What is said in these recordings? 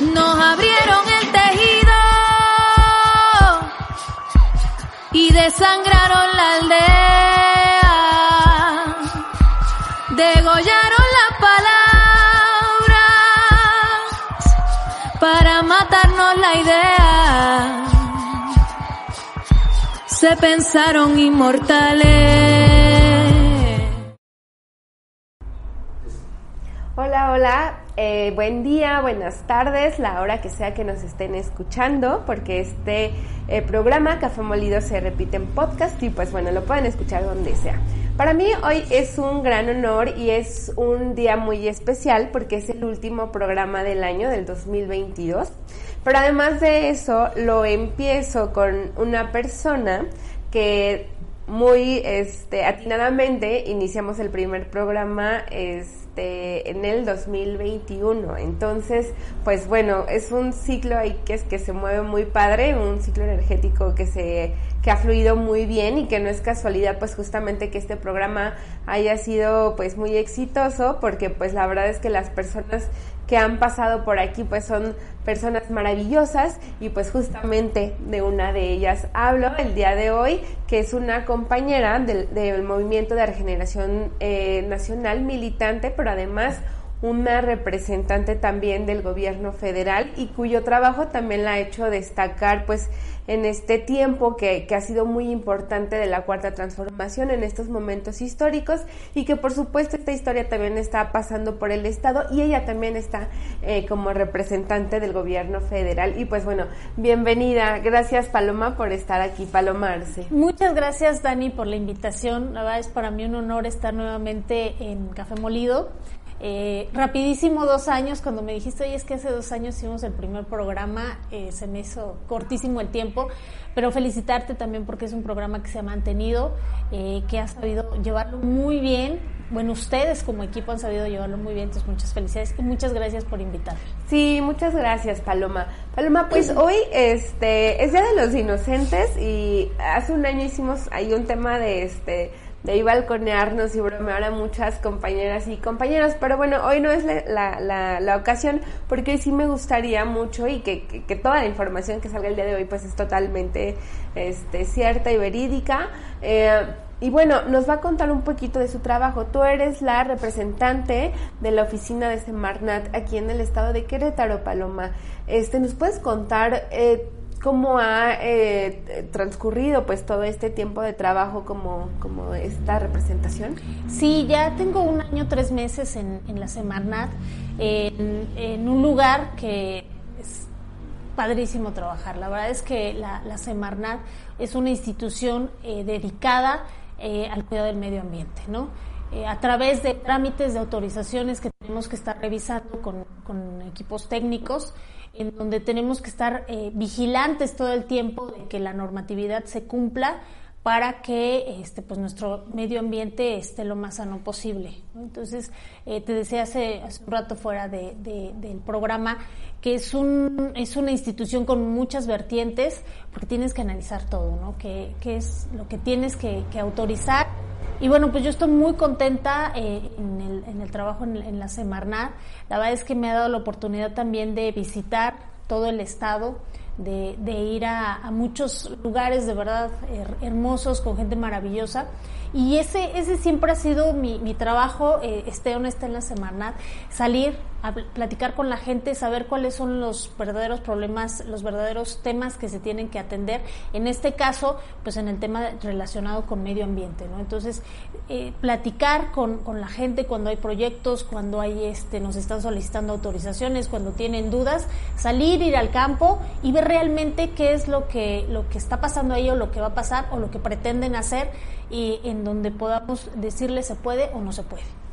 Nos abrieron el tejido y desangraron la aldea. Degollaron las palabras para matarnos la idea. Se pensaron inmortales. Hola, hola, eh, buen día, buenas tardes, la hora que sea que nos estén escuchando, porque este eh, programa Café Molido se repite en podcast y pues bueno, lo pueden escuchar donde sea. Para mí hoy es un gran honor y es un día muy especial porque es el último programa del año, del 2022. Pero además de eso, lo empiezo con una persona que muy este, atinadamente iniciamos el primer programa este, en el 2021. Entonces, pues bueno, es un ciclo ahí que, es, que se mueve muy padre, un ciclo energético que se que ha fluido muy bien y que no es casualidad pues justamente que este programa haya sido pues muy exitoso porque pues la verdad es que las personas que han pasado por aquí pues son personas maravillosas y pues justamente de una de ellas hablo el día de hoy que es una compañera del, movimiento de regeneración eh, nacional militante pero además una representante también del gobierno federal y cuyo trabajo también la ha hecho destacar pues en este tiempo que, que, ha sido muy importante de la cuarta transformación en estos momentos históricos y que por supuesto esta historia también está pasando por el Estado y ella también está eh, como representante del gobierno federal. Y pues bueno, bienvenida. Gracias Paloma por estar aquí, Paloma Arce. Muchas gracias Dani por la invitación. La verdad es para mí un honor estar nuevamente en Café Molido. Eh, rapidísimo, dos años, cuando me dijiste, oye, es que hace dos años hicimos el primer programa, eh, se me hizo cortísimo el tiempo, pero felicitarte también porque es un programa que se ha mantenido, eh, que ha sabido llevarlo muy bien. Bueno, ustedes como equipo han sabido llevarlo muy bien, entonces muchas felicidades y muchas gracias por invitarme. Sí, muchas gracias, Paloma. Paloma, pues hoy este es Día de los Inocentes y hace un año hicimos ahí un tema de este de ahí balconearnos y bromear a muchas compañeras y compañeros, pero bueno, hoy no es la, la, la, ocasión porque hoy sí me gustaría mucho y que, que, toda la información que salga el día de hoy pues es totalmente este, cierta y verídica. Eh, y bueno, nos va a contar un poquito de su trabajo. Tú eres la representante de la oficina de Semarnat aquí en el estado de Querétaro, Paloma. Este, ¿Nos puedes contar eh, cómo ha eh, transcurrido pues todo este tiempo de trabajo como, como esta representación? Sí, ya tengo un año, tres meses en, en la Semarnat, en, un lugar que es padrísimo trabajar. La verdad es que la, la Semarnat es una institución eh, dedicada eh, al cuidado del medio ambiente, ¿no? Eh, a través de trámites de autorizaciones que tenemos que estar revisando con, con equipos técnicos, en donde tenemos que estar eh, vigilantes todo el tiempo de que la normatividad se cumpla para que este, pues nuestro medio ambiente esté lo más sano posible. Entonces, eh, te decía hace, hace, un rato fuera de, de, del programa que es, un, es una institución con muchas vertientes, porque tienes que analizar todo, ¿no? ¿Qué, qué es lo que tienes que, que, autorizar? Y bueno, pues yo estoy muy contenta eh, en, el, en, el, trabajo en, la Semarnat. La verdad es que me ha dado la oportunidad también de visitar todo el estado, de, de ir a, muchos lugares de verdad hermosos, con gente maravillosa. Y ese, ese siempre ha sido mi, mi trabajo, eh, esté esté en la semana, salir platicar con la gente, saber cuáles son los verdaderos problemas, los verdaderos temas que se tienen que atender. En este caso, pues en el tema relacionado con medio ambiente, ¿no? Entonces, eh, platicar con, con, la gente cuando hay proyectos, cuando hay este, nos están solicitando autorizaciones, cuando tienen dudas, salir, ir al campo y ver realmente qué es lo que, lo que está pasando ahí o lo que va a pasar o lo que pretenden hacer y en donde podamos decirle se puede o no se puede.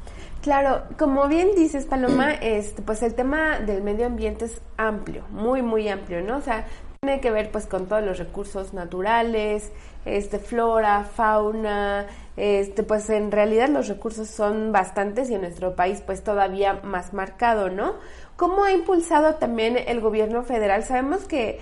Claro, como bien dices, Paloma, este, pues el tema del medio ambiente es amplio, muy, muy amplio, ¿no? O sea, tiene que ver pues con todos los recursos naturales, este, flora, fauna, este, pues en realidad los recursos son bastantes y en nuestro país pues todavía más marcado, ¿no? ¿Cómo ha impulsado también el gobierno federal? Sabemos que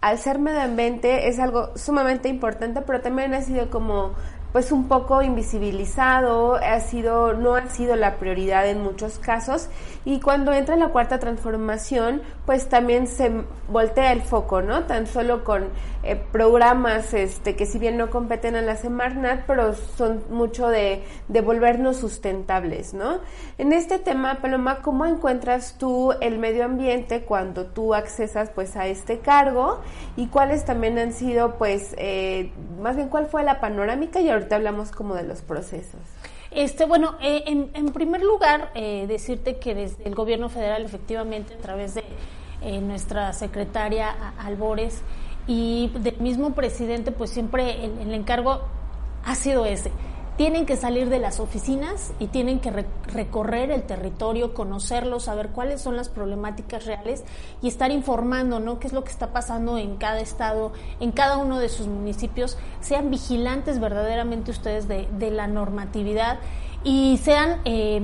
al ser medio ambiente es algo sumamente importante, pero también ha sido como pues un poco invisibilizado, ha sido, no ha sido la prioridad en muchos casos y cuando entra la cuarta transformación pues también se voltea el foco, ¿no? Tan solo con eh, programas este, que si bien no competen a la Semarnat, pero son mucho de, de volvernos sustentables, ¿no? En este tema, Paloma, ¿cómo encuentras tú el medio ambiente cuando tú accesas pues a este cargo y cuáles también han sido pues, eh, más bien cuál fue la panorámica y ahorita hablamos como de los procesos. Este, bueno, eh, en, primer lugar, eh, decirte que desde el gobierno federal, efectivamente, a través de eh, nuestra secretaria Albores y del mismo presidente, pues siempre el encargo ha sido ese tienen que salir de las oficinas y tienen que recorrer el territorio, conocerlo, saber cuáles son las problemáticas reales y estar informando, ¿no? Qué es lo que está pasando en cada estado, en cada uno de sus municipios. Sean vigilantes verdaderamente ustedes de, de la normatividad y sean eh,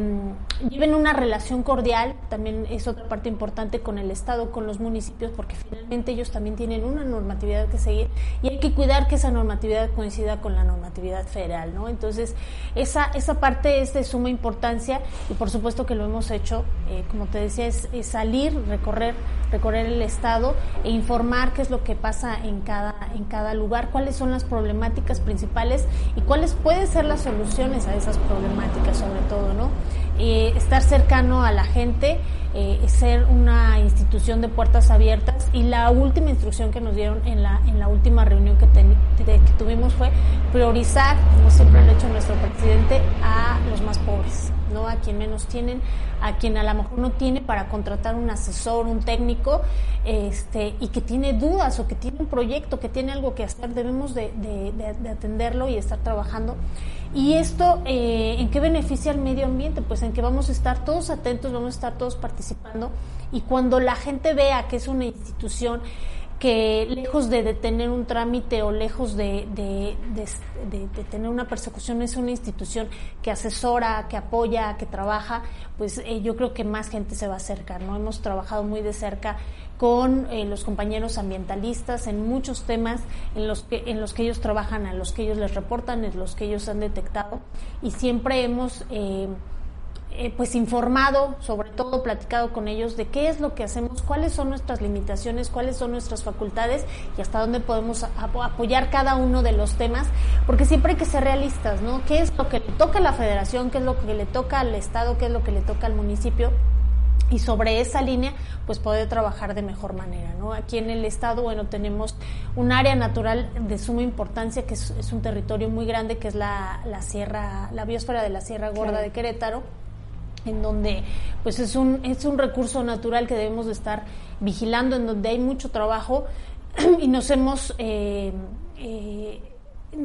lleven una relación cordial, también es otra parte importante con el Estado, con los municipios, porque finalmente ellos también tienen una normatividad que seguir y hay que cuidar que esa normatividad coincida con la normatividad federal, ¿no? Entonces, esa, esa parte es de suma importancia y por supuesto que lo hemos hecho, eh, como te decía, es, salir, recorrer, recorrer el Estado e informar qué es lo que pasa en cada, en cada lugar, cuáles son las problemáticas principales y cuáles pueden ser las soluciones a esas problemáticas sobre todo, ¿no? Estar cercano a la gente, eh, ser una institución de puertas abiertas y la última instrucción que nos dieron en la, en la última reunión que, que tuvimos fue priorizar, como siempre lo ha hecho nuestro presidente, a los más pobres, ¿no? a quien menos tienen, a quien a lo mejor no tiene para contratar un asesor, un técnico, este, y que tiene dudas o que tiene proyecto, que tiene algo que hacer, debemos de, de, de, de atenderlo y estar trabajando. ¿Y esto eh, en qué beneficia al medio ambiente? Pues en que vamos a estar todos atentos, vamos a estar todos participando y cuando la gente vea que es una institución que lejos de detener un trámite o lejos de, de, de, tener una persecución es una institución que asesora, que apoya, que trabaja, pues eh, yo creo que más gente se va a acercar, ¿no? Hemos trabajado muy de cerca con eh, los compañeros ambientalistas en muchos temas en los que en los que ellos trabajan, a los que ellos les reportan, en los que ellos han detectado y siempre hemos eh, eh, pues informado, sobre todo platicado con ellos de qué es lo que hacemos, cuáles son nuestras limitaciones, cuáles son nuestras facultades y hasta dónde podemos apoyar cada uno de los temas, porque siempre hay que ser realistas, ¿no? ¿Qué es lo que le toca a la federación, qué es lo que le toca al Estado, qué es lo que le toca al municipio? y sobre esa línea pues poder trabajar de mejor manera. ¿no? Aquí en el estado, bueno, tenemos un área natural de suma importancia que es, es un territorio muy grande que es la, la, sierra, la biosfera de la Sierra Gorda claro. de Querétaro en donde pues es un, es un recurso natural que debemos de estar vigilando, en donde hay mucho trabajo y nos hemos eh, eh,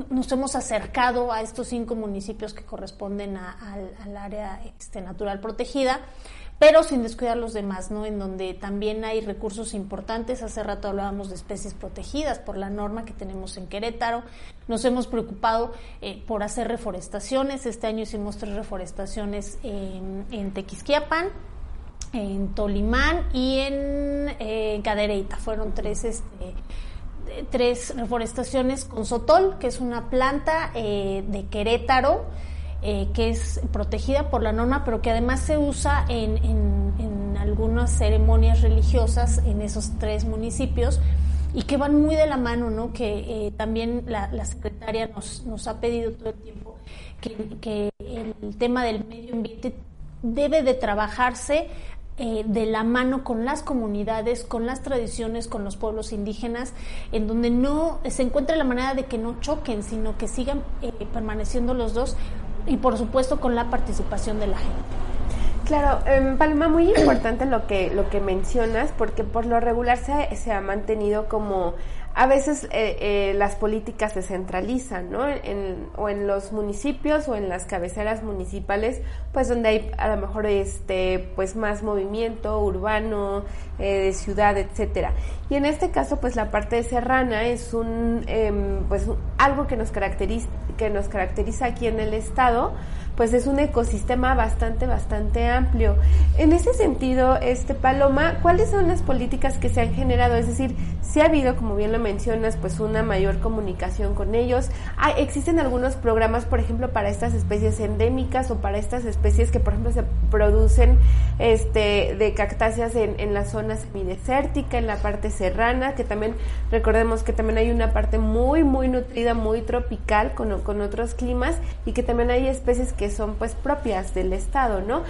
nos hemos acercado a estos cinco municipios que corresponden al área este, natural protegida pero sin descuidar los demás, ¿no? En donde también hay recursos importantes. Hace rato hablábamos de especies protegidas por la norma que tenemos en Querétaro. Nos hemos preocupado eh, por hacer reforestaciones. Este año hicimos tres reforestaciones en, Tequisquiapan, en Tolimán y en, eh, Cadereyta. Fueron tres, este, tres reforestaciones con sotol, que es una planta eh, de Querétaro eh, que es protegida por la norma, pero que además se usa en, en, en, algunas ceremonias religiosas en esos tres municipios y que van muy de la mano, ¿no? Que eh, también la, la, secretaria nos, nos ha pedido todo el tiempo que, que el tema del medio ambiente debe de trabajarse eh, de la mano con las comunidades, con las tradiciones, con los pueblos indígenas, en donde no se encuentre la manera de que no choquen, sino que sigan permaneciendo los dos y por supuesto con la participación de la gente. Claro, eh, Palma, muy importante lo que, lo que mencionas, porque por lo regular se, se ha mantenido como a veces eh, eh, las políticas se centralizan, ¿no? En, o en los municipios o en las cabeceras municipales, pues donde hay a lo mejor este, pues más movimiento urbano, eh, de ciudad, etcétera. Y en este caso, pues la parte serrana es un, em, pues algo que nos caracteriza, que nos caracteriza aquí en el estado, pues es un ecosistema bastante, bastante amplio. En ese sentido, este Paloma, ¿cuáles son las políticas que se han generado? Es decir, si ha habido, como bien lo mencionas, pues una mayor comunicación con ellos. Ah, existen algunos programas, por ejemplo, para estas especies endémicas o para estas especies que, por ejemplo, se producen este, de cactáceas en, en la zona semidesértica, en la parte serrana, que también recordemos que también hay una parte muy, muy nutrida, muy tropical con, con otros climas y que también hay especies son pues propias del estado, ¿no?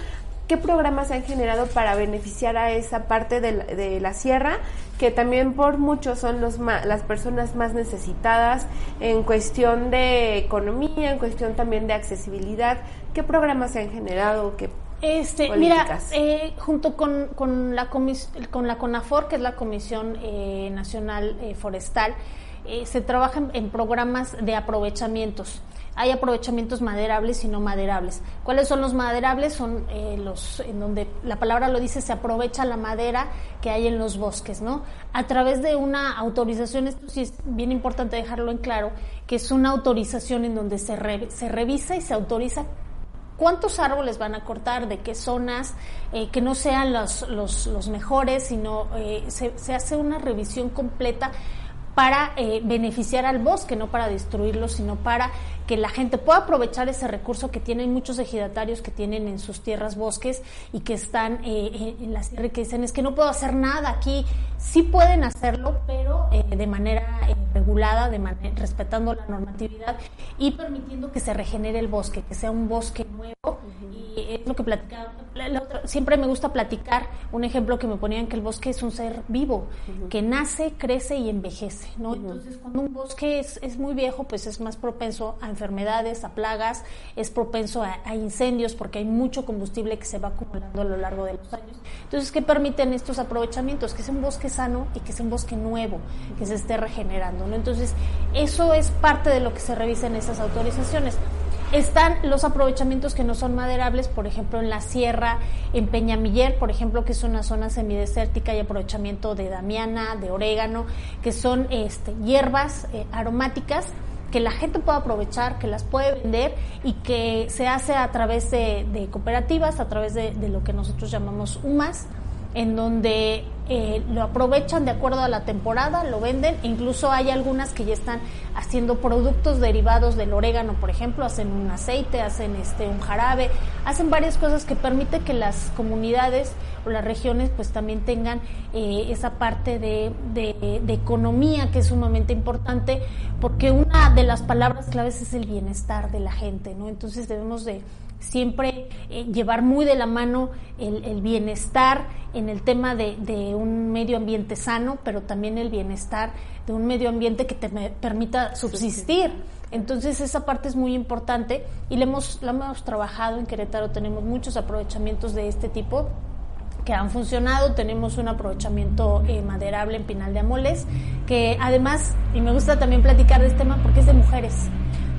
¿Qué programas han generado para beneficiar a esa parte de la, de la sierra que también por mucho son los las personas más necesitadas en cuestión de economía, en cuestión también de accesibilidad? ¿Qué programas se han generado? ¿Qué este, mira, eh, junto con, con, la con la CONAFOR, que es la Comisión eh, Nacional eh, Forestal, se trabaja en, programas de aprovechamientos. Hay aprovechamientos maderables y no maderables. ¿Cuáles son los maderables? Son los en donde la palabra lo dice, se aprovecha la madera que hay en los bosques, ¿no? A través de una autorización, esto sí es bien importante dejarlo en claro, que es una autorización en donde se, se revisa y se autoriza cuántos árboles van a cortar, de qué zonas, eh, que no sean los, los, los mejores, sino eh, se, se, hace una revisión completa para eh, beneficiar al bosque, no para destruirlo, sino para que la gente pueda aprovechar ese recurso que tienen muchos ejidatarios que tienen en sus tierras bosques y que están eh, en la sierra y que dicen es que no puedo hacer nada aquí. Sí pueden hacerlo, pero eh, de manera regulada, de respetando la normatividad y permitiendo que se regenere el bosque, que sea un bosque nuevo. Y es lo que platicaba. siempre me gusta platicar un ejemplo que me ponían que el bosque es un ser vivo, que nace, crece y envejece. Entonces, cuando un bosque es, es, muy viejo, pues es más propenso a enfermedades, a plagas, es propenso a, incendios porque hay mucho combustible que se va acumulando a lo largo de los años. Entonces, ¿qué permiten estos aprovechamientos? Que sea un bosque sano y que sea un bosque nuevo, que se esté regenerando, ¿no? Entonces, eso es parte de lo que se revisa en esas autorizaciones. Están los aprovechamientos que no son maderables, por ejemplo, en la sierra, en Peñamiller, por ejemplo, que es una zona semidesértica y aprovechamiento de damiana, de orégano, que son este, hierbas eh, aromáticas que la gente puede aprovechar, que las puede vender y que se hace a través de, cooperativas, a través de, de, lo que nosotros llamamos UMAS, en donde eh, lo aprovechan de acuerdo a la temporada, lo venden, incluso hay algunas que ya están haciendo productos derivados del orégano, por ejemplo, hacen un aceite, hacen este un jarabe, hacen varias cosas que permiten que las comunidades o las regiones pues también tengan eh, esa parte de, de, de, economía que es sumamente importante, porque una de las palabras claves es el bienestar de la gente, ¿no? Entonces debemos de siempre eh, llevar muy de la mano el, bienestar en el tema de, un medio ambiente sano, pero también el bienestar de un medio ambiente que te permita subsistir. Entonces esa parte es muy importante y le hemos, la hemos trabajado en Querétaro, tenemos muchos aprovechamientos de este tipo que han funcionado. Tenemos un aprovechamiento eh, maderable en Pinal de Amoles, que además, y me gusta también platicar de este tema porque es de mujeres.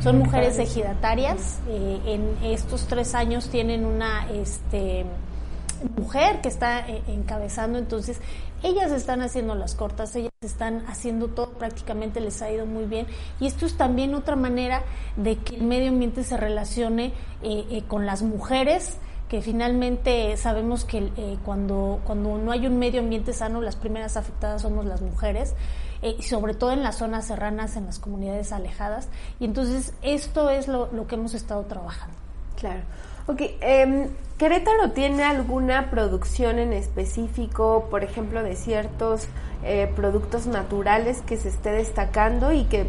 Son mujeres ejidatarias. Eh, en estos tres años tienen una este, mujer que está eh, encabezando, entonces ellas están haciendo las cortas, ellas están haciendo todo, prácticamente les ha ido muy bien. Y esto es también otra manera de que el medio ambiente se relacione eh, con las mujeres que finalmente sabemos que cuando, cuando no hay un medio ambiente sano, las primeras afectadas somos las mujeres. Eh, sobre todo en las zonas serranas, en las comunidades alejadas. Y entonces esto es lo, que hemos estado trabajando. Claro. Ok, eh, ¿Querétaro tiene alguna producción en específico, por ejemplo, de ciertos eh, productos naturales que se esté destacando y que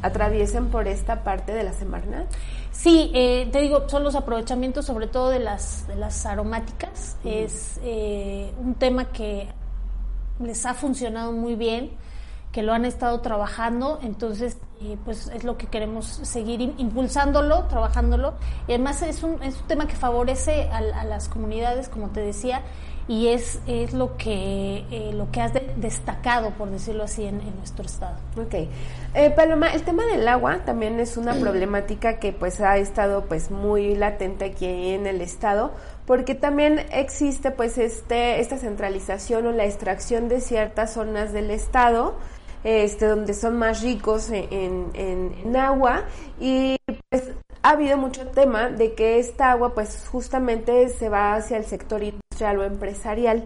atraviesen por esta parte de la Semarnat? Sí, eh, te digo, son los aprovechamientos sobre todo de las, de las aromáticas. Es un tema que les ha funcionado muy bien que lo han estado trabajando, entonces eh, pues es lo que queremos seguir impulsándolo, trabajándolo y además es un, es un tema que favorece a, las comunidades, como te decía, y es, es lo, que, eh, lo que has destacado, por decirlo así, en, nuestro estado. Ok. Eh, Paloma, el tema del agua también es una problemática que pues ha estado pues muy latente aquí en el estado, porque también existe pues este, esta centralización o la extracción de ciertas zonas del estado, este, donde son más ricos en, en agua y pues ha habido mucho tema de que esta agua pues justamente se va hacia el sector industrial o empresarial.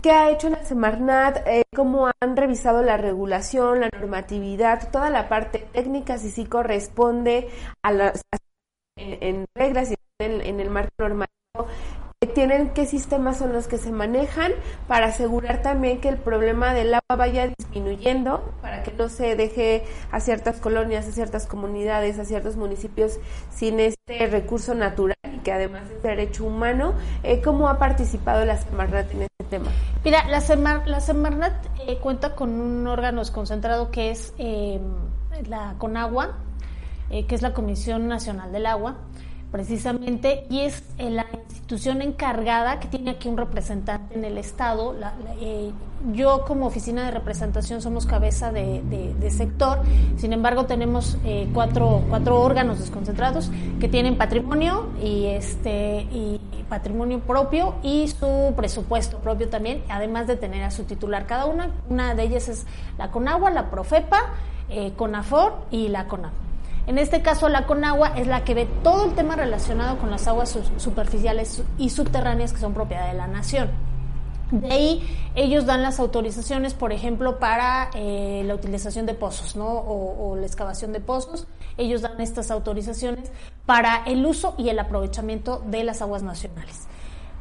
¿Qué ha hecho la Semarnat? Eh, ¿Cómo han revisado la regulación, la normatividad, toda la parte técnica, si sí corresponde a las en, reglas y en, en el marco normativo? Tienen qué sistemas son los que se manejan para asegurar también que el problema del agua vaya disminuyendo, para que no se deje a ciertas colonias, a ciertas comunidades, a ciertos municipios sin este recurso natural y que además es derecho humano. Eh, ¿Cómo ha participado la Semarnat en este tema? Mira, la, la Semarnat eh, cuenta con un órgano desconcentrado que es eh, la CONAGUA, que es la Comisión Nacional del Agua precisamente, y es eh, la institución encargada que tiene aquí un representante en el Estado. Eh, yo como oficina de representación somos cabeza de, sector, sin embargo tenemos eh, cuatro, cuatro órganos desconcentrados que tienen patrimonio y, este, y patrimonio propio y su presupuesto propio también, además de tener a su titular cada una. Una de ellas es la CONAGUA, la PROFEPA, CONAFOR y la CONAM. En este caso, la Conagua es la que ve todo el tema relacionado con las aguas superficiales y subterráneas que son propiedad de la nación. De ahí ellos dan las autorizaciones, por ejemplo, para eh, la utilización de pozos, ¿no? O, o, la excavación de pozos. Ellos dan estas autorizaciones para el uso y el aprovechamiento de las aguas nacionales.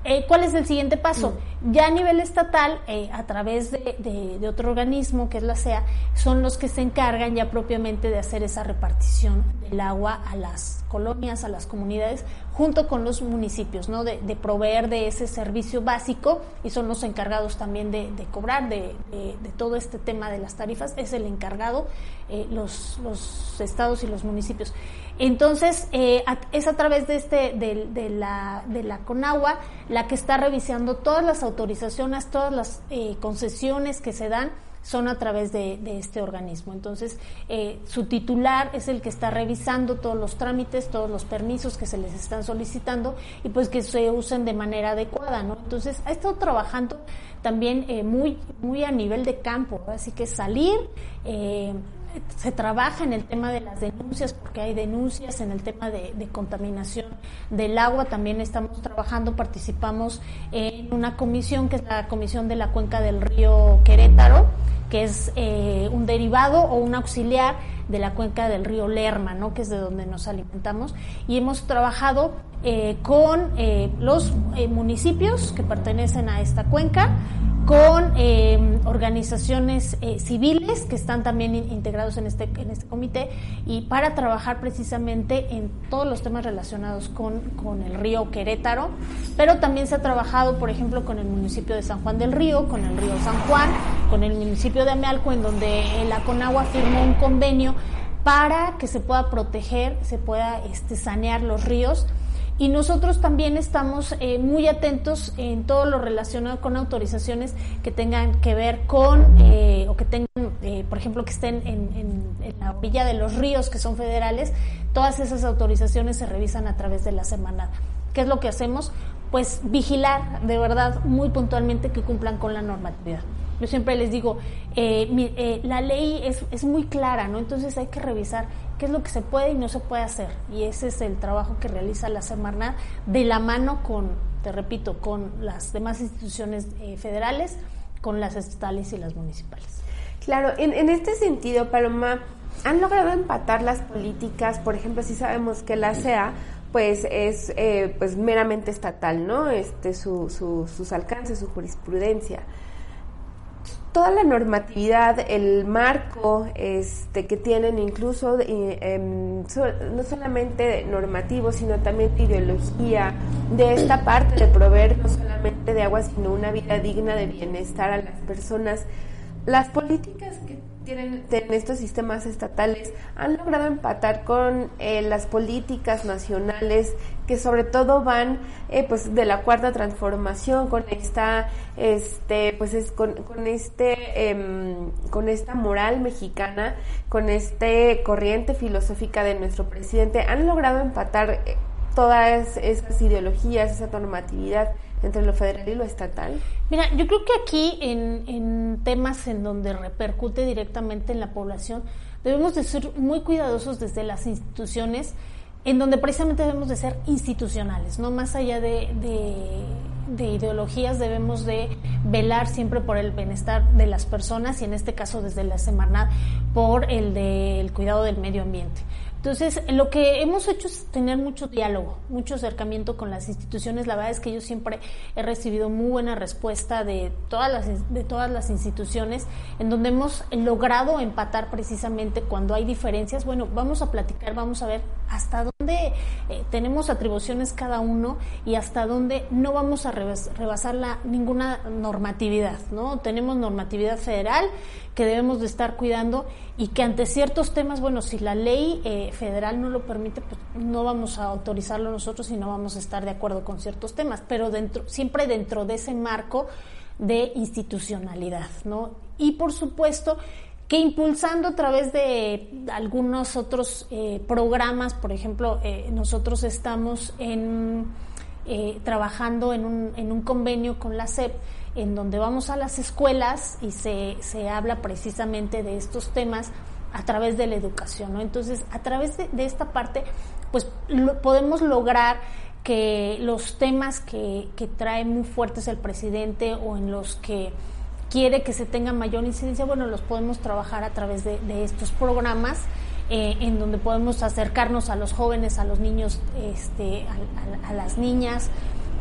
Eh, ¿Cuál es el siguiente paso? Mm. Ya a nivel estatal, eh, a través de, otro organismo, que es la CEA, son los que se encargan ya propiamente de hacer esa repartición del agua a las colonias, a las comunidades, junto con los municipios, ¿no? De, proveer de ese servicio básico y son los encargados también de, cobrar de, todo este tema de las tarifas, es el encargado, eh, los, los estados y los municipios. Entonces, eh, es a través de, este, de, la, de la Conagua la que está revisando todas las autorizaciones, todas las eh, concesiones que se dan son a través de, este organismo. Entonces, eh, su titular es el que está revisando todos los trámites, todos los permisos que se les están solicitando y pues que se usen de manera adecuada, ¿no? Entonces, ha estado trabajando también muy, muy a nivel de campo, así que salir, se trabaja en el tema de las denuncias, porque hay denuncias en el tema de, contaminación del agua. También estamos trabajando, participamos en una comisión que es la Comisión de la Cuenca del Río Querétaro, que es eh, un derivado o un auxiliar de la cuenca del río Lerma, ¿no? que es de donde nos alimentamos. Y hemos trabajado eh, con eh, los municipios que pertenecen a esta cuenca, con eh, organizaciones eh, civiles que están también integrados en este, en este comité y para trabajar precisamente en todos los temas relacionados con, con, el río Querétaro, pero también se ha trabajado, por ejemplo, con el municipio de San Juan del Río, con el río San Juan, con el municipio de Amealco, en donde la CONAGUA firmó un convenio para que se pueda proteger, se pueda este, sanear los ríos y nosotros también estamos eh, muy atentos en todo lo relacionado con autorizaciones que tengan que ver con, eh, o que tengan, eh, por ejemplo, que estén en, la orilla de los ríos que son federales, todas esas autorizaciones se revisan a través de la semana. ¿Qué es lo que hacemos? Pues vigilar de verdad muy puntualmente que cumplan con la normatividad. Yo siempre les digo, la ley es, es muy clara, ¿no? Entonces hay que revisar qué es lo que se puede y no se puede hacer. Y ese es el trabajo que realiza la Semarnat de la mano con, te repito, con las demás instituciones eh, federales, con las estatales y las municipales. Claro, en, este sentido, Paloma, ¿han logrado empatar las políticas? Por ejemplo, si sabemos que la CEA pues es eh, pues meramente estatal, ¿no? Este su, su, sus alcances, su jurisprudencia toda la normatividad, el marco este, que tienen incluso em, no solamente normativo, sino también ideología de esta parte de proveer no solamente de agua, sino una vida digna de bienestar a las personas. las políticas que tienen en estos sistemas estatales han logrado empatar con eh, las políticas nacionales que sobre todo van eh, pues de la cuarta transformación con esta este pues es con, con este em, con esta moral mexicana con este corriente filosófica de nuestro presidente. Han logrado empatar eh, todas esas ideologías esa normatividad entre lo federal y lo estatal? Mira, yo creo que aquí en, en temas en donde repercute directamente en la población, debemos de ser muy cuidadosos desde las instituciones, en donde precisamente debemos de ser institucionales, no más allá de, de, ideologías, debemos de velar siempre por el bienestar de las personas y en este caso desde la Semarnat por el del cuidado del medio ambiente. Entonces, lo que hemos hecho es tener mucho diálogo, mucho acercamiento con las instituciones. La verdad es que yo siempre he recibido muy buena respuesta de todas las, de todas las instituciones, en donde hemos logrado empatar precisamente cuando hay diferencias. Bueno, vamos a platicar, vamos a ver hasta dónde eh, tenemos atribuciones cada uno y hasta dónde no vamos a rebasar la, ninguna normatividad, ¿no? Tenemos normatividad federal que debemos de estar cuidando y que ante ciertos temas, bueno, si la ley eh, federal no lo permite, pues no vamos a autorizarlo nosotros y no vamos a estar de acuerdo con ciertos temas, pero dentro, siempre dentro de ese marco de institucionalidad, ¿no? Y por supuesto que impulsando a través de algunos otros eh, programas, por ejemplo, eh, nosotros estamos en, trabajando en un, en un convenio con la SEP, en donde vamos a las escuelas y se, se habla precisamente de estos temas a través de la educación, ¿no? Entonces, a través de, esta parte, pues podemos lograr que los temas que, que trae muy fuertes el presidente o en los que quiere que se tenga mayor incidencia, bueno, los podemos trabajar a través de, estos programas eh, en donde podemos acercarnos a los jóvenes, a los niños, este, a las niñas,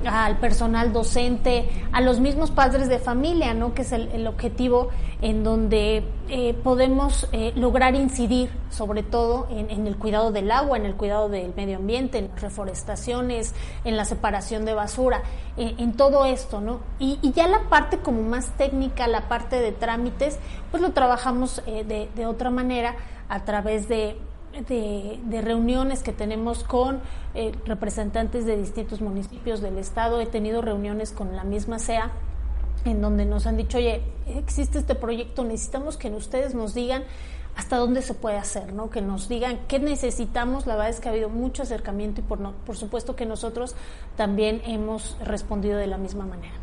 al personal docente, a los mismos padres de familia, ¿no? que es el, objetivo en donde eh, podemos eh, lograr incidir sobre todo en, el cuidado del agua, en el cuidado del medio ambiente, en reforestaciones, en la separación de basura, eh, en todo esto, ¿no? Y, ya la parte como más técnica, la parte de trámites, pues lo trabajamos de, de otra manera a través de de, reuniones que tenemos con eh, representantes de distintos municipios del estado. He tenido reuniones con la misma SEA en donde nos han dicho, oye, existe este proyecto, necesitamos que ustedes nos digan hasta dónde se puede hacer, ¿no? Que nos digan qué necesitamos. La verdad es que ha habido mucho acercamiento y por, no, por supuesto que nosotros también hemos respondido de la misma manera.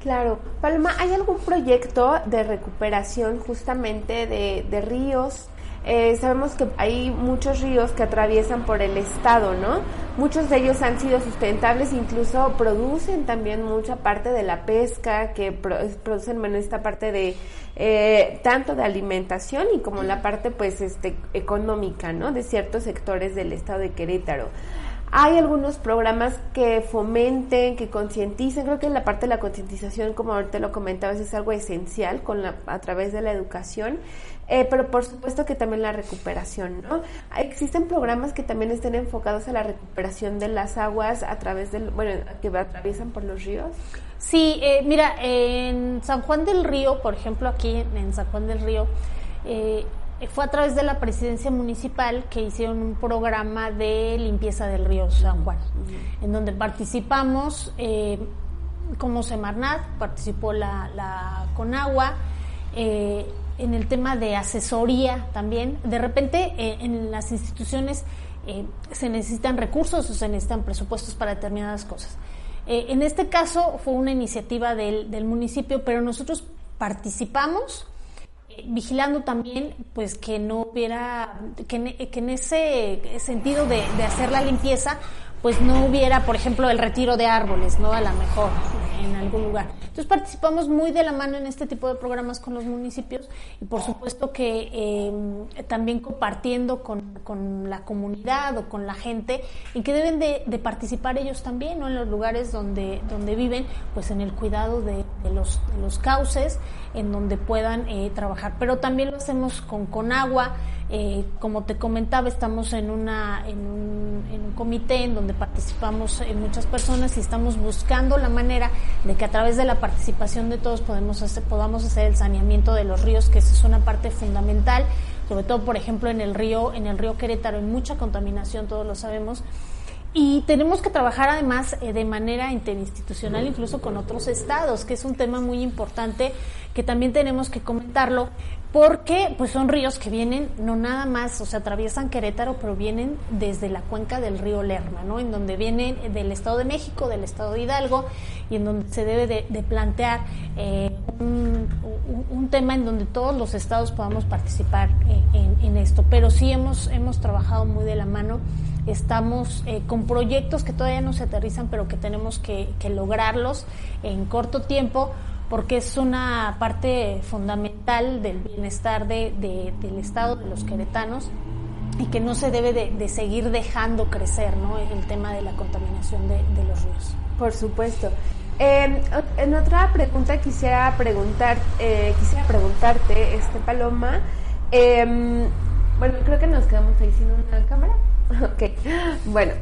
Claro. Palma, ¿hay algún proyecto de recuperación justamente de, de ríos? Eh, sabemos que hay muchos ríos que atraviesan por el estado, ¿no? Muchos de ellos han sido sustentables, incluso producen también mucha parte de la pesca, que producen bueno, esta parte de eh, tanto de alimentación y como la parte pues este económica, ¿no? De ciertos sectores del estado de Querétaro. Hay algunos programas que fomenten, que concienticen. Creo que la parte de la concientización, como ahorita lo comentabas, es algo esencial con la, a través de la educación. Eh, pero por supuesto que también la recuperación, ¿no? Existen programas que también estén enfocados a la recuperación de las aguas a través del, bueno, que atraviesan por los ríos. Sí, eh, mira, en San Juan del Río, por ejemplo, aquí en San Juan del Río, eh, fue a través de la presidencia municipal que hicieron un programa de limpieza del río San Juan, en donde participamos como Semarnat, participó la, la Conagua, eh, en el tema de asesoría también. De repente eh, en las instituciones eh, se necesitan recursos o se necesitan presupuestos para determinadas cosas. Eh, en este caso fue una iniciativa del, municipio, pero nosotros participamos vigilando también pues que no hubiera que, en ese sentido de, hacer la limpieza pues no hubiera, por ejemplo, el retiro de árboles, ¿no? A lo mejor en algún lugar. Entonces participamos muy de la mano en este tipo de programas con los municipios y por supuesto que eh, también compartiendo con, con, la comunidad o con la gente y que deben de, participar ellos también, ¿no? En los lugares donde, donde viven, pues en el cuidado de, de los, de los cauces, en donde puedan eh, trabajar. Pero también lo hacemos con, con agua, eh, como te comentaba, estamos en, una, en, un, en un comité en donde participamos muchas personas y estamos buscando la manera de que a través de la participación de todos podemos hacer, podamos hacer el saneamiento de los ríos, que esa es una parte fundamental, sobre todo, por ejemplo, en el río, en el río Querétaro hay mucha contaminación, todos lo sabemos, y tenemos que trabajar además eh, de manera interinstitucional, incluso con otros estados, que es un tema muy importante que también tenemos que comentarlo, porque pues son ríos que vienen no nada más, o sea, atraviesan Querétaro, pero vienen desde la cuenca del río Lerma, ¿no? En donde vienen del Estado de México, del Estado de Hidalgo, y en donde se debe de, plantear eh, un, tema en donde todos los estados podamos participar eh, en, esto. Pero sí hemos, hemos trabajado muy de la mano, estamos eh, con proyectos que todavía no se aterrizan, pero que tenemos que, que lograrlos en corto tiempo porque es una parte fundamental del bienestar de, del Estado, de los queretanos, y que no se debe de, seguir dejando crecer ¿no? el tema de la contaminación de, los ríos. Por supuesto. Em, en otra pregunta quisiera preguntar, eh, quisiera preguntarte, este Paloma, em, bueno, creo que nos quedamos ahí sin una cámara. ok, bueno,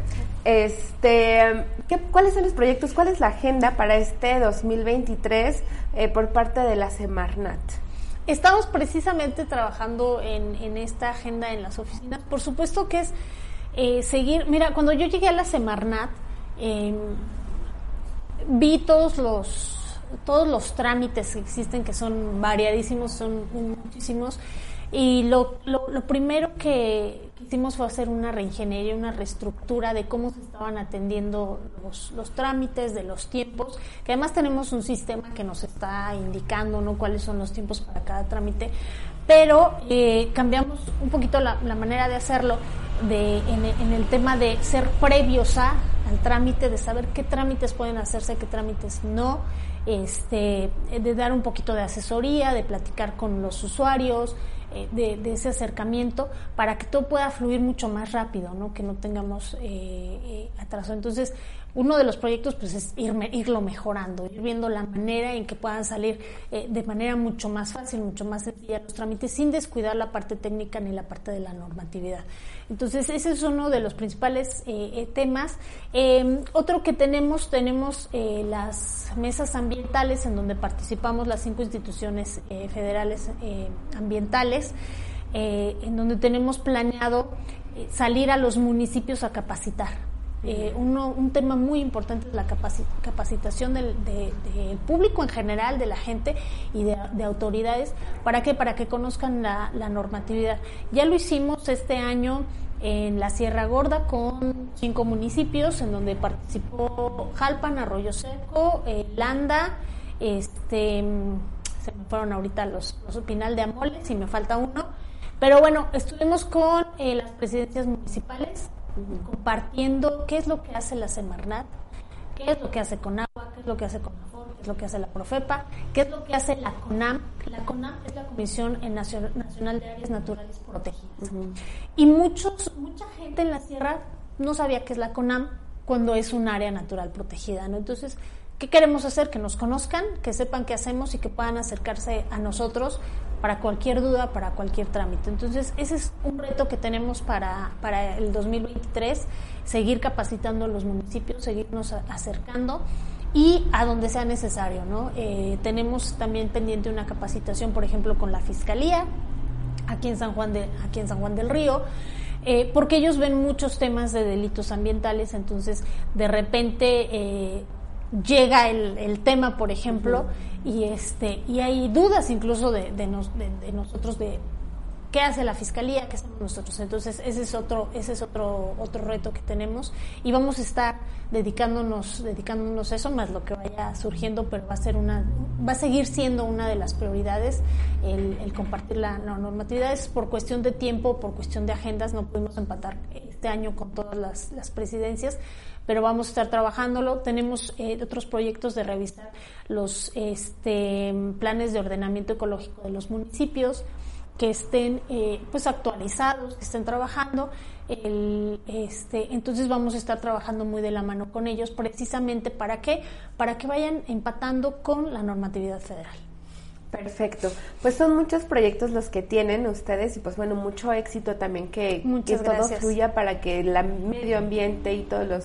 este, ¿qué, ¿cuáles son los proyectos? ¿Cuál es la agenda para este 2023 eh, por parte de la Semarnat? Estamos precisamente trabajando en, esta agenda en las oficinas. Por supuesto que es eh, seguir. Mira, cuando yo llegué a la Semarnat, em, vi todos los todos los trámites que existen, que son variadísimos, son muchísimos, y lo, lo, primero que, hicimos fue hacer una reingeniería, una reestructura de cómo se estaban atendiendo los, los, trámites, de los tiempos, que además tenemos un sistema que nos está indicando ¿no? cuáles son los tiempos para cada trámite, pero eh, cambiamos un poquito la, manera de hacerlo de, en, el tema de ser previos a, al trámite, de saber qué trámites pueden hacerse, qué trámites no, este, de dar un poquito de asesoría, de platicar con los usuarios, eh, de, ese acercamiento para que todo pueda fluir mucho más rápido, ¿no? que no tengamos eh, eh, atraso. Entonces, uno de los proyectos pues es ir, irlo mejorando, ir viendo la manera en que puedan salir eh, de manera mucho más fácil, mucho más sencilla los trámites sin descuidar la parte técnica ni la parte de la normatividad. Entonces ese es uno de los principales eh, eh, temas. Em, otro que tenemos, tenemos las mesas ambientales en donde participamos las cinco instituciones federales ambientales, en donde tenemos planeado salir a los municipios a capacitar eh, un tema muy importante es la capacitación del, público en general, de la gente y de, autoridades. ¿Para qué? Para que conozcan la, normatividad. Ya lo hicimos este año en la Sierra Gorda con cinco municipios en donde participó Jalpan, Arroyo Seco, eh, Landa, este, se me fueron ahorita los, los Pinal de Amoles y me falta uno. Pero bueno, estuvimos con eh, las presidencias municipales compartiendo qué es lo que hace la Semarnat, qué es lo que hace Conagua, qué es lo que hace CONAFOR, qué es lo que hace la Profepa, qué es lo que hace la CONAM. La CONAM es la Comisión Nacional de Áreas Naturales Protegidas. Y muchos, mucha gente en la sierra no sabía qué es la CONAM cuando es un área natural protegida, ¿no? Entonces, ¿qué queremos hacer? Que nos conozcan, que sepan qué hacemos y que puedan acercarse a nosotros para cualquier duda, para cualquier trámite. Entonces, ese es un reto que tenemos para, para el 2023, seguir capacitando a los municipios, seguirnos acercando y a donde sea necesario. ¿no? Eh, tenemos también pendiente una capacitación, por ejemplo, con la Fiscalía, aquí en San Juan, de, aquí en San Juan del Río. Eh, porque ellos ven muchos temas de delitos ambientales, entonces de repente eh, llega el, el, tema, por ejemplo, y este y hay dudas incluso de, de, de, nosotros de qué hace la fiscalía, qué hacemos nosotros. Entonces ese es otro ese es otro otro reto que tenemos y vamos a estar dedicándonos dedicándonos a eso más lo que vaya surgiendo, pero va a ser una va a seguir siendo una de las prioridades el, compartir la, normatividad. Es por cuestión de tiempo, por cuestión de agendas, no pudimos empatar este año con todas las, las presidencias pero vamos a estar trabajándolo. Tenemos eh, otros proyectos de revisar los este, planes de ordenamiento ecológico de los municipios que estén eh, pues actualizados, que estén trabajando. El, este, entonces vamos a estar trabajando muy de la mano con ellos, precisamente para qué, para que vayan empatando con la normatividad federal. Perfecto. Pues son muchos proyectos los que tienen ustedes y pues bueno, mucho éxito también que, que todo fluya para que el medio ambiente y todos los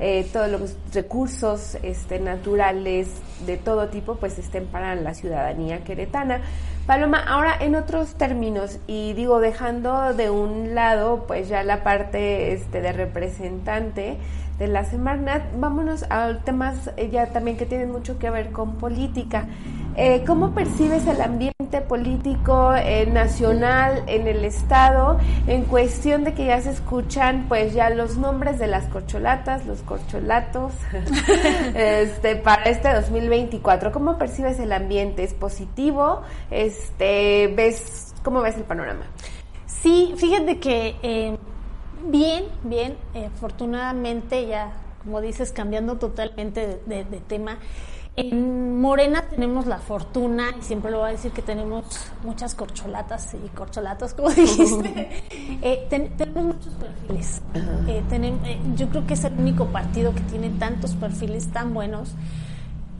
eh, todos los recursos este, naturales de todo tipo pues estén para la ciudadanía queretana. Paloma, ahora en otros términos, y digo, dejando de un lado pues ya la parte este, de representante, de la Semarnat, vámonos a temas eh, ya también que tienen mucho que ver con política. Eh, ¿Cómo percibes el ambiente político eh, nacional en el Estado en cuestión de que ya se escuchan pues ya los nombres de las corcholatas, los corcholatos este, para este 2024? ¿Cómo percibes el ambiente? ¿Es positivo? Este, ¿ves, ¿Cómo ves el panorama? Sí, fíjate que Bien, bien. Eh, afortunadamente ya, como dices, cambiando totalmente de, tema. En Morena tenemos la fortuna, y siempre lo voy a decir que tenemos muchas corcholatas y corcholatos, como dijiste. Eh, tenemos muchos perfiles. Eh, yo creo que es el único partido que tiene tantos perfiles tan buenos.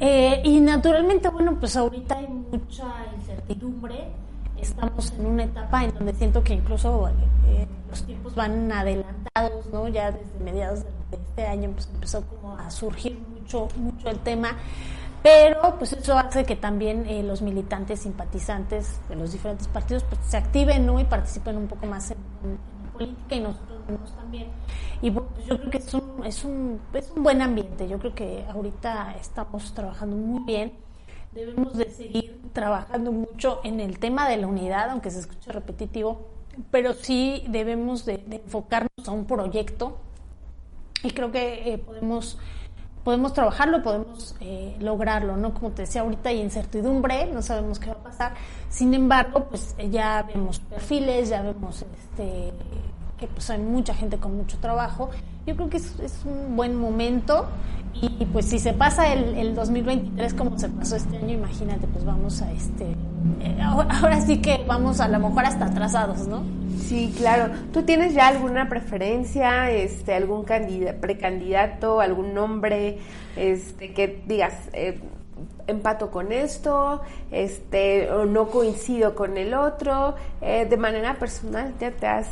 y naturalmente, bueno, pues ahorita hay mucha incertidumbre estamos en una etapa en donde siento que incluso eh, los tiempos van adelantados, ¿no? Ya desde mediados de este año pues, empezó como a surgir mucho, mucho el tema, pero pues eso hace que también eh, los militantes simpatizantes de los diferentes partidos pues, se activen, ¿no? Y participen un poco más en, política y nosotros también. Y pues, yo creo que es un, es, un, es un buen ambiente, yo creo que ahorita estamos trabajando muy bien debemos de seguir trabajando mucho en el tema de la unidad, aunque se escuche repetitivo, pero sí debemos de, enfocarnos a un proyecto y creo que eh, podemos podemos trabajarlo, podemos eh, lograrlo, ¿no? Como te decía ahorita hay incertidumbre, no sabemos qué va a pasar. Sin embargo, pues ya vemos perfiles, ya vemos este que pues hay mucha gente con mucho trabajo. Yo creo que es, un buen momento y pues si se pasa el, el, 2023 como se pasó este año, imagínate, pues vamos a este... Eh, ahora sí que vamos a lo mejor hasta atrasados, ¿no? Sí, claro. ¿Tú tienes ya alguna preferencia, este, algún precandidato, algún nombre, este, que digas, eh, empato con esto, este, o no coincido con el otro? Eh, de manera personal, ¿ya te has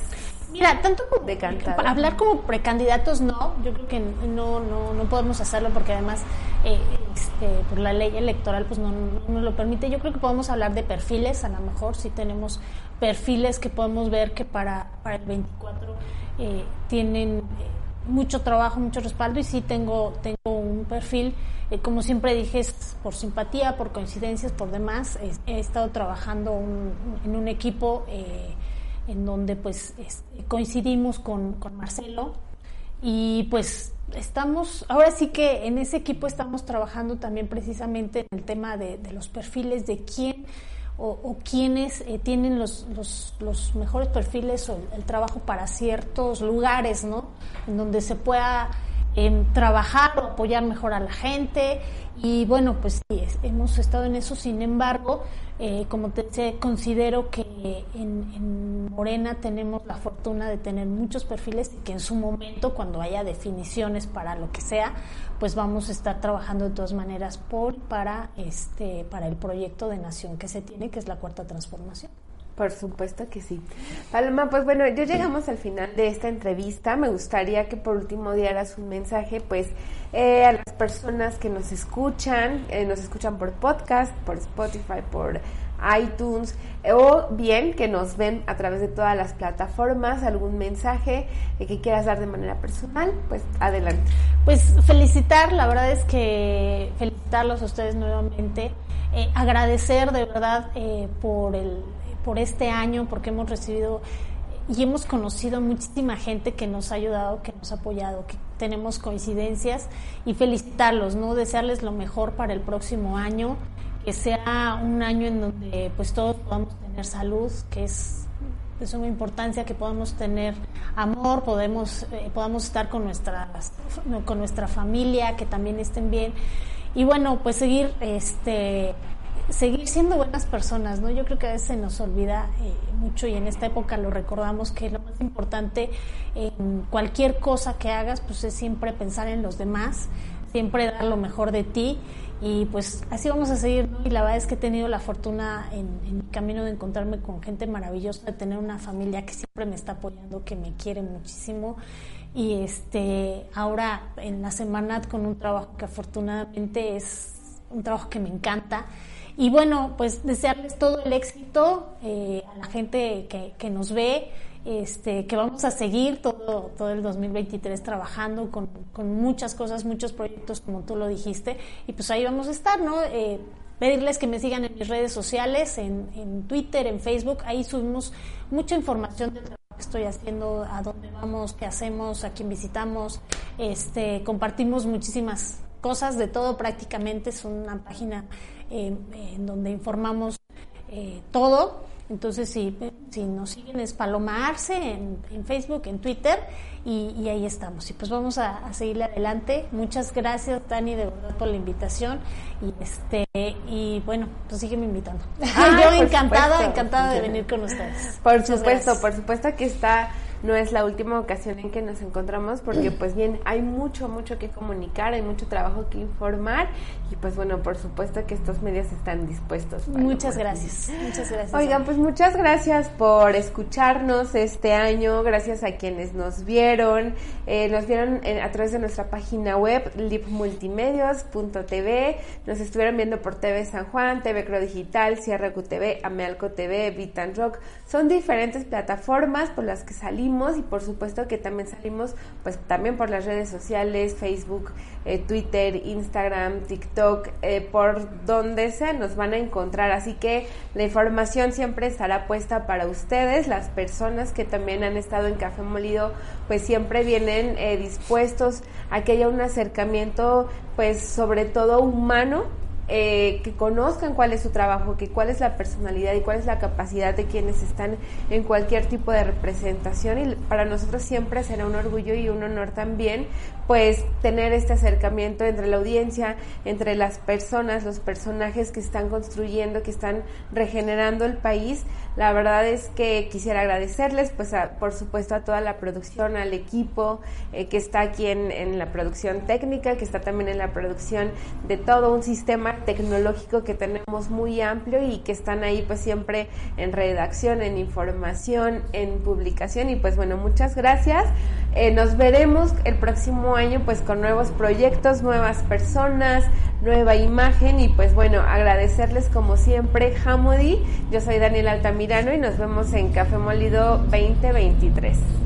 Mira, tanto como hablar como precandidatos no, yo creo que no, no, no podemos hacerlo porque además eh, este, por la ley electoral pues no, nos lo permite. Yo creo que podemos hablar de perfiles, a lo mejor si tenemos perfiles que podemos ver que para, para el 24 eh, tienen eh, mucho trabajo, mucho respaldo y sí tengo, tengo un perfil, como siempre dije, es por simpatía, por coincidencias, por demás. He, estado trabajando en un equipo en donde pues coincidimos con, con, Marcelo y pues estamos, ahora sí que en ese equipo estamos trabajando también precisamente en el tema de, los perfiles de quién o, quiénes eh, tienen los, los, los, mejores perfiles o el trabajo para ciertos lugares, ¿no? En donde se pueda en trabajar o apoyar mejor a la gente y bueno, pues sí, hemos estado en eso, sin embargo, eh, como te decía, considero que en, en, Morena tenemos la fortuna de tener muchos perfiles y que en su momento, cuando haya definiciones para lo que sea, pues vamos a estar trabajando de todas maneras por para este para el proyecto de nación que se tiene, que es la cuarta transformación. Por supuesto que sí. Paloma, pues bueno, ya llegamos al final de esta entrevista. Me gustaría que por último dieras un mensaje, pues, eh, a las personas que nos escuchan, eh, nos escuchan por podcast, por Spotify, por iTunes, eh, o bien que nos ven a través de todas las plataformas, algún mensaje que quieras dar de manera personal, pues adelante. Pues felicitar, la verdad es que felicitarlos a ustedes nuevamente, agradecer de verdad por el por este año, porque hemos recibido y hemos conocido muchísima gente que nos ha ayudado, que nos ha apoyado, que tenemos coincidencias y felicitarlos, ¿no? Desearles lo mejor para el próximo año, que sea un año en donde pues todos podamos tener salud, que es de suma importancia que podamos tener amor, podemos, eh, podamos estar con, nuestras, con nuestra familia, que también estén bien. Y bueno, pues seguir este, seguir siendo buenas personas, ¿no? Yo creo que a veces se nos olvida eh, mucho y en esta época lo recordamos que lo más importante en cualquier cosa que hagas, pues es siempre pensar en los demás, siempre dar lo mejor de ti y pues así vamos a seguir. Y la verdad es que he tenido la fortuna en, en, mi camino de encontrarme con gente maravillosa, de tener una familia que siempre me está apoyando, que me quiere muchísimo. Y este ahora en la semana con un trabajo que afortunadamente es un trabajo que me encanta. Y bueno, pues desearles todo el éxito eh, a la gente que, que nos ve este, que vamos a seguir todo, todo el 2023 trabajando con, con, muchas cosas, muchos proyectos, como tú lo dijiste, y pues ahí vamos a estar, ¿no? Eh, pedirles que me sigan en mis redes sociales, en, en, Twitter, en Facebook, ahí subimos mucha información del trabajo que estoy haciendo, a dónde vamos, qué hacemos, a quién visitamos, este, compartimos muchísimas cosas de todo prácticamente, es una página eh, en donde informamos eh, todo entonces, si, si nos siguen es Palomarse en, en Facebook, en Twitter, y, y, ahí estamos. Y pues vamos a, a, seguirle adelante. Muchas gracias, Dani, de verdad, por la invitación. Y este y bueno, pues sígueme invitando. Ah, Yo encantada, supuesto. encantada de venir con ustedes. Por Muchas supuesto, gracias. por supuesto que está no es la última ocasión en que nos encontramos porque pues bien hay mucho mucho que comunicar hay mucho trabajo que informar y pues bueno por supuesto que estos medios están dispuestos muchas gracias muchas gracias oigan pues muchas gracias por escucharnos este año gracias a quienes nos vieron eh, nos vieron en, a través de nuestra página web lipmultimedios.tv nos estuvieron viendo por TV San Juan TV Cro Digital Sierra QTV Amealco TV Vitan Rock son diferentes plataformas por las que salimos y por supuesto que también salimos pues también por las redes sociales, Facebook, eh, Twitter, Instagram, TikTok, eh, por donde sea nos van a encontrar. Así que la información siempre estará puesta para ustedes, las personas que también han estado en Café Molido pues siempre vienen eh, dispuestos a que haya un acercamiento pues sobre todo humano eh, que conozcan cuál es su trabajo, que cuál es la personalidad y cuál es la capacidad de quienes están en cualquier tipo de representación y para nosotros siempre será un orgullo y un honor también pues tener este acercamiento entre la audiencia, entre las personas, los personajes que están construyendo, que están regenerando el país. La verdad es que quisiera agradecerles, pues a, por supuesto a toda la producción, al equipo eh, que está aquí en, la producción técnica, que está también en la producción de todo un sistema tecnológico que tenemos muy amplio y que están ahí pues siempre en redacción, en información, en publicación y pues bueno, muchas gracias. Eh, nos veremos el próximo año pues con nuevos proyectos, nuevas personas, nueva imagen y pues bueno, agradecerles como siempre Hamudi, yo soy Daniel Altamirano y nos vemos en Café Molido 2023.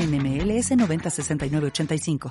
NMLS 906985.